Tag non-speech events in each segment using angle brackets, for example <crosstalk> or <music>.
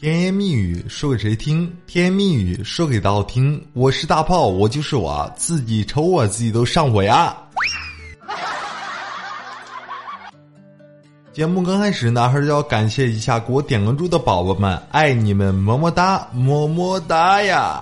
甜言蜜语说给谁听？甜言蜜语说给道听。我是大炮，我就是我自己瞅我自己都上火呀。节目刚开始呢，还是要感谢一下给我点关注的宝宝们，爱你们，么么哒，么么哒呀！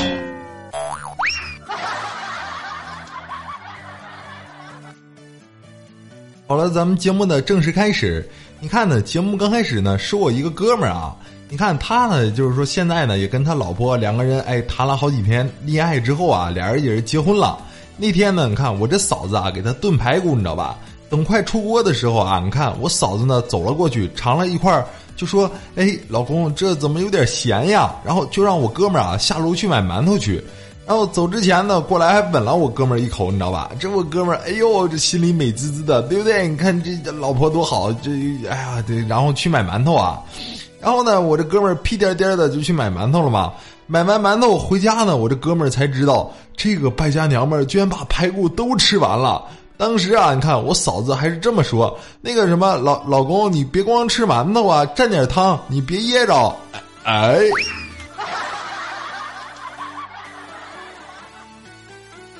好了，咱们节目的正式开始。你看呢，节目刚开始呢，是我一个哥们儿啊。你看他呢，就是说现在呢，也跟他老婆两个人哎谈了好几天恋爱之后啊，俩人也是结婚了。那天呢，你看我这嫂子啊，给他炖排骨，你知道吧？等快出锅的时候啊，你看我嫂子呢走了过去，尝了一块，就说：“哎，老公，这怎么有点咸呀？”然后就让我哥们儿啊下楼去买馒头去。然后走之前呢，过来还吻了我哥们儿一口，你知道吧？这我哥们儿，哎呦，这心里美滋滋的，对不对？你看这老婆多好，这哎呀，对，然后去买馒头啊。然后呢，我这哥们儿屁颠颠的就去买馒头了嘛。买完馒头回家呢，我这哥们儿才知道，这个败家娘们儿居然把排骨都吃完了。当时啊，你看我嫂子还是这么说：“那个什么老老公，你别光吃馒头啊，蘸点汤，你别噎着。”哎。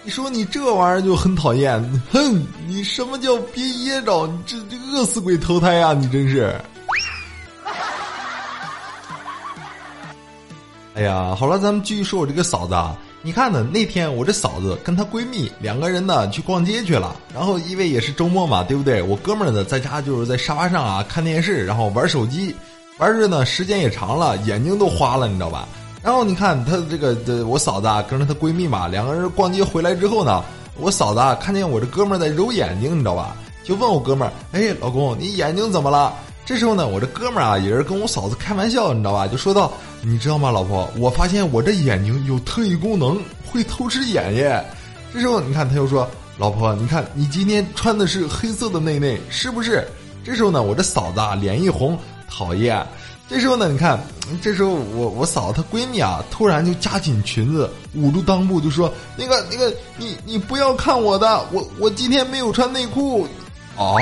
你说你这玩意儿就很讨厌，哼！你什么叫别噎着？你这这饿死鬼投胎呀！你真是。哎呀，好了，咱们继续说我这个嫂子啊。你看呢，那天我这嫂子跟她闺蜜两个人呢去逛街去了，然后因为也是周末嘛，对不对？我哥们儿呢在家就是在沙发上啊看电视，然后玩手机，玩着呢时间也长了，眼睛都花了，你知道吧？然后你看她这个，这我嫂子啊，跟着她闺蜜嘛，两个人逛街回来之后呢，我嫂子啊看见我这哥们儿在揉眼睛，你知道吧？就问我哥们儿：“哎，老公，你眼睛怎么了？”这时候呢，我这哥们儿啊也是跟我嫂子开玩笑，你知道吧？就说道：“你知道吗，老婆？我发现我这眼睛有特异功能，会偷吃眼耶。”这时候你看他又说：“老婆，你看你今天穿的是黑色的内内，是不是？”这时候呢，我这嫂子啊脸一红，讨厌。这时候呢，你看，这时候我我嫂子她闺蜜啊，突然就夹紧裙子，捂住裆部，就说：“那个那个，你你不要看我的，我我今天没有穿内裤。”啊！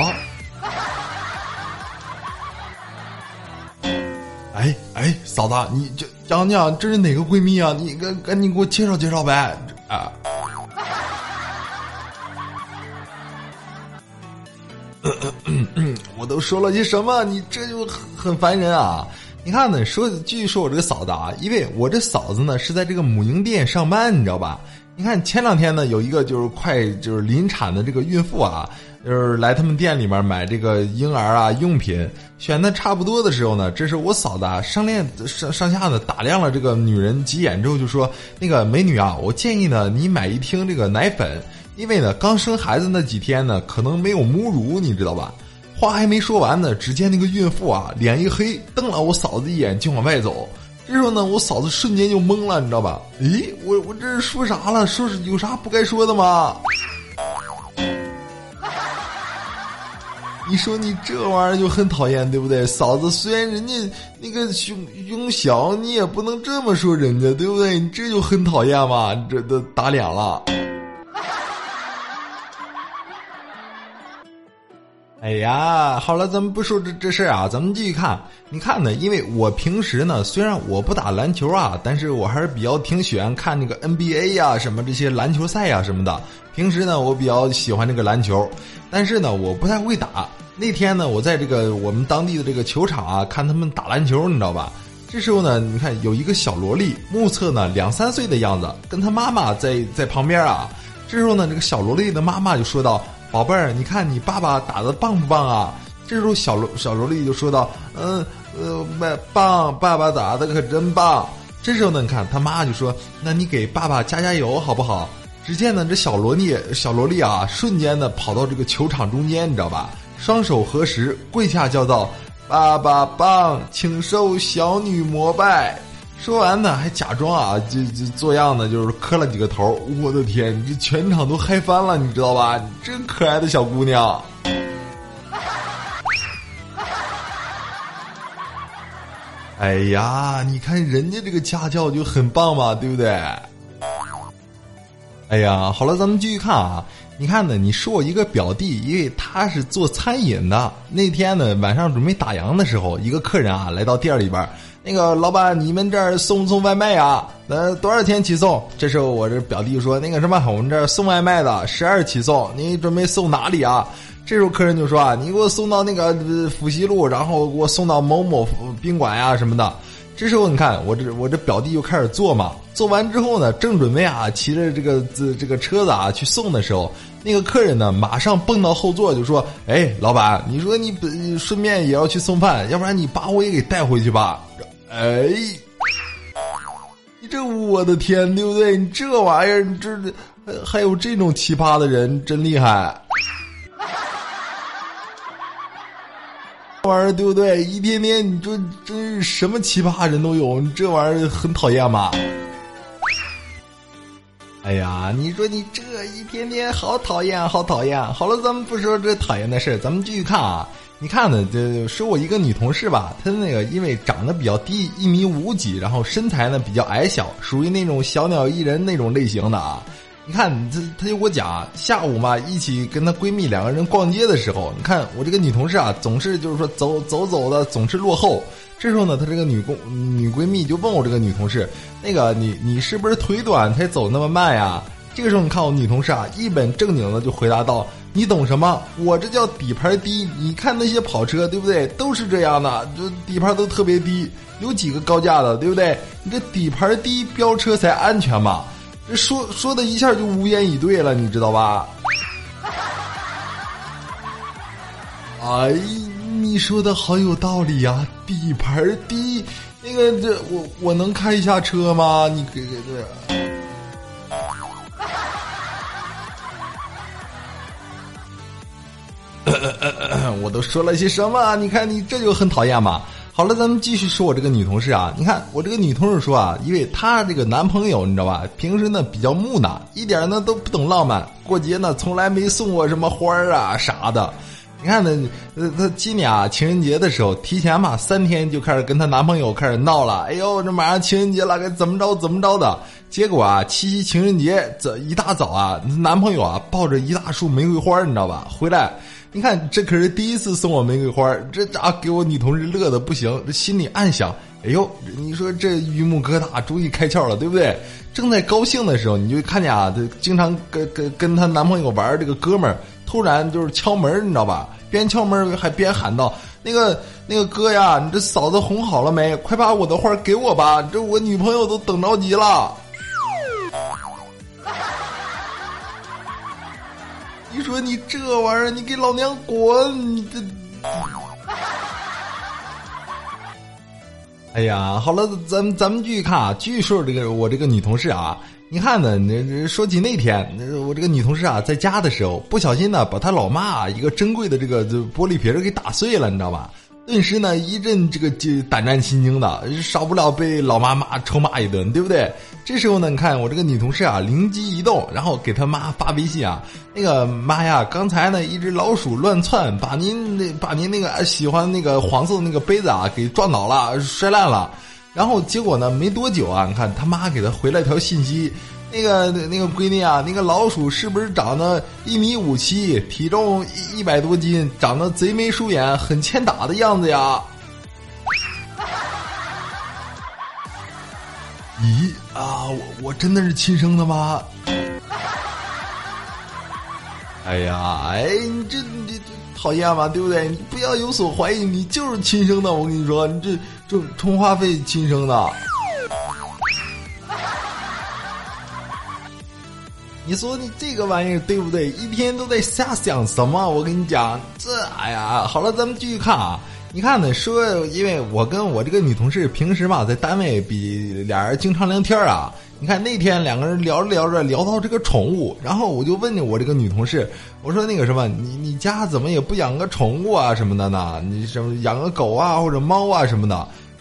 哎哎，嫂子，你这讲讲这是哪个闺蜜啊？你赶赶紧给我介绍介绍呗！啊！<laughs> 我都说了些什么？你这就很很烦人啊！你看呢，说继续说我这个嫂子啊，因为我这嫂子呢是在这个母婴店上班，你知道吧？你看前两天呢，有一个就是快就是临产的这个孕妇啊，就是来他们店里面买这个婴儿啊用品，选的差不多的时候呢，这是我嫂子啊上链上上下的打量了这个女人几眼之后，就说：“那个美女啊，我建议呢你买一听这个奶粉。”因为呢，刚生孩子那几天呢，可能没有母乳，你知道吧？话还没说完呢，只见那个孕妇啊，脸一黑，瞪了我嫂子一眼，就往外走。这时候呢，我嫂子瞬间就懵了，你知道吧？咦，我我这是说啥了？说是有啥不该说的吗？你说你这玩意儿就很讨厌，对不对？嫂子虽然人家那个胸胸小，你也不能这么说人家，对不对？你这就很讨厌嘛，这都打脸了。哎呀，好了，咱们不说这这事儿啊，咱们继续看。你看呢？因为我平时呢，虽然我不打篮球啊，但是我还是比较挺喜欢看那个 NBA 呀，什么这些篮球赛呀什么的。平时呢，我比较喜欢这个篮球，但是呢，我不太会打。那天呢，我在这个我们当地的这个球场啊，看他们打篮球，你知道吧？这时候呢，你看有一个小萝莉，目测呢两三岁的样子，跟他妈妈在在旁边啊。这时候呢，这个小萝莉的妈妈就说道。宝贝儿，你看你爸爸打的棒不棒啊？这时候小萝小萝莉就说道：“嗯呃，棒，爸爸打的可真棒。”这时候呢，你看他妈就说：“那你给爸爸加加油好不好？”只见呢，这小萝莉小萝莉啊，瞬间的跑到这个球场中间，你知道吧？双手合十，跪下叫道：“爸爸棒，请受小女膜拜。”说完呢，还假装啊，就就做样子，就是磕了几个头。我的天，这全场都嗨翻了，你知道吧？真可爱的小姑娘。<laughs> 哎呀，你看人家这个家教就很棒嘛，对不对？哎呀，好了，咱们继续看啊。你看呢，你说我一个表弟，因为他是做餐饮的。那天呢，晚上准备打烊的时候，一个客人啊来到店里边。那个老板，你们这儿送不送外卖啊？那多少钱起送？这时候我这表弟说：“那个什么，我们这儿送外卖的，十二起送。你准备送哪里啊？”这时候客人就说：“啊，你给我送到那个福西路，然后给我送到某某宾馆呀什么的。”这时候你看，我这我这表弟又开始做嘛。做完之后呢，正准备啊骑着这个这这个车子啊去送的时候，那个客人呢马上蹦到后座就说：“哎，老板，你说你顺便也要去送饭，要不然你把我也给带回去吧。”哎，你这我的天，对不对？你这玩意儿，你这还有这种奇葩的人，真厉害！这玩意儿对不对？一天天，你说真是什么奇葩人都有，你这玩意儿很讨厌吧？哎呀，你说你这一天天好讨厌，好讨厌！好了，咱们不说这讨厌的事咱们继续看啊。你看呢？这说我一个女同事吧，她那个因为长得比较低，一米五几，然后身材呢比较矮小，属于那种小鸟依人那种类型的啊。你看，她她就给我讲，下午嘛，一起跟她闺蜜两个人逛街的时候，你看我这个女同事啊，总是就是说走走走的总是落后。这时候呢，她这个女工女闺蜜就问我这个女同事，那个你你是不是腿短才走那么慢呀？这个时候你看我女同事啊，一本正经的就回答道。你懂什么？我这叫底盘低。你看那些跑车，对不对？都是这样的，这底盘都特别低。有几个高价的，对不对？你这底盘低，飙车才安全嘛。这说说的一下就无言以对了，你知道吧？<laughs> 哎，你说的好有道理呀！底盘低，那个这我我能开一下车吗？你给给这。<coughs> 我都说了些什么？你看你这就很讨厌嘛。好了，咱们继续说我这个女同事啊。你看我这个女同事说啊，因为她这个男朋友你知道吧，平时呢比较木讷，一点呢都不懂浪漫，过节呢从来没送过什么花啊啥的。你看呢，呃，她今年啊情人节的时候，提前嘛三天就开始跟她男朋友开始闹了。哎呦，这马上情人节了，该怎么着怎么着的。结果啊，七夕情人节这一大早啊，男朋友啊抱着一大束玫瑰花，你知道吧，回来。你看，这可是第一次送我玫瑰花，这咋给我女同事乐的不行？这心里暗想：哎呦，你说这榆木疙瘩终于开窍了，对不对？正在高兴的时候，你就看见啊，这经常跟跟跟她男朋友玩这个哥们儿，突然就是敲门，你知道吧？边敲门还边喊道：“那个那个哥呀，你这嫂子哄好了没？快把我的花给我吧，这我女朋友都等着急了。”你说你这玩意儿，你给老娘滚！这，<laughs> 哎呀，好了，咱咱们继续看啊，继续说这个我这个女同事啊，你看呢，那说起那天，我这个女同事啊，在家的时候，不小心呢，把她老妈一个珍贵的这个玻璃瓶给打碎了，你知道吧？<laughs> 顿时呢，一阵这个就胆战心惊的，少不了被老妈骂臭骂一顿，对不对？这时候呢，你看我这个女同事啊，灵机一动，然后给她妈发微信啊，那个妈呀，刚才呢一只老鼠乱窜，把您那把您那个喜欢那个黄色的那个杯子啊给撞倒了，摔烂了。然后结果呢，没多久啊，你看他妈给她回了一条信息。那个那个闺女啊，<laughs> 那个老鼠是不是长得一米五七，体重一百多斤，长得贼眉鼠眼，很欠打的样子呀？我我真的是亲生的吗？<laughs> 哎呀，哎，你这你这讨厌吧，对不对？你不要有所怀疑，你就是亲生的。我跟你说，你这这充话费亲生的。<laughs> 你说你这个玩意儿对不对？一天都在瞎想什么？我跟你讲，这哎呀，好了，咱们继续看啊。你看呢，说因为我跟我这个女同事平时吧在单位比俩人经常聊天啊。你看那天两个人聊着聊着聊到这个宠物，然后我就问你我这个女同事，我说那个什么，你你家怎么也不养个宠物啊什么的呢？你什么养个狗啊或者猫啊什么的？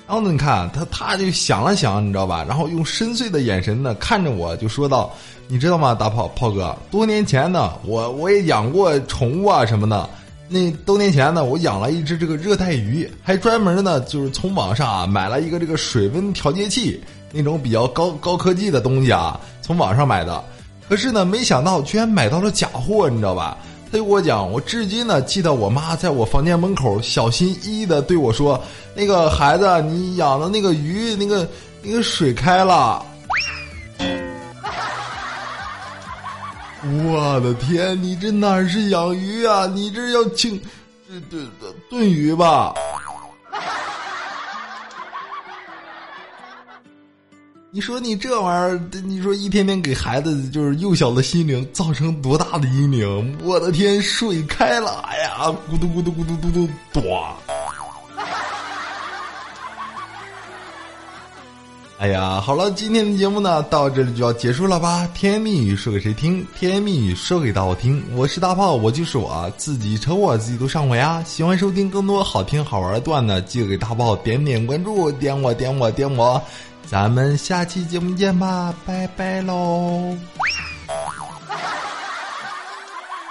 然后呢，你看他他就想了想，你知道吧？然后用深邃的眼神呢看着我，就说道。你知道吗，大炮炮哥？多年前呢，我我也养过宠物啊什么的。那多年前呢，我养了一只这个热带鱼，还专门呢就是从网上啊买了一个这个水温调节器，那种比较高高科技的东西啊，从网上买的。可是呢，没想到居然买到了假货，你知道吧？他就跟我讲，我至今呢记得我妈在我房间门口小心翼翼的对我说：“那个孩子，你养的那个鱼，那个那个水开了。” <laughs> 我的天，你这哪是养鱼啊？你这要清，这这这炖鱼吧？你说你这玩意儿，你说一天天给孩子就是幼小的心灵造成多大的阴影？我的天，水开了，哎呀，咕嘟咕嘟咕嘟嘟嘟，多。哎呀，好了，今天的节目呢到这里就要结束了吧？甜言蜜语说给谁听？甜言蜜语说给大伙听。我是大炮，我就是我自己，瞅我自己都上火呀！喜欢收听更多好听好玩的段子，记得给大炮点点关注，点我点我点我，咱们下期节目见吧，拜拜喽，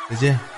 再见。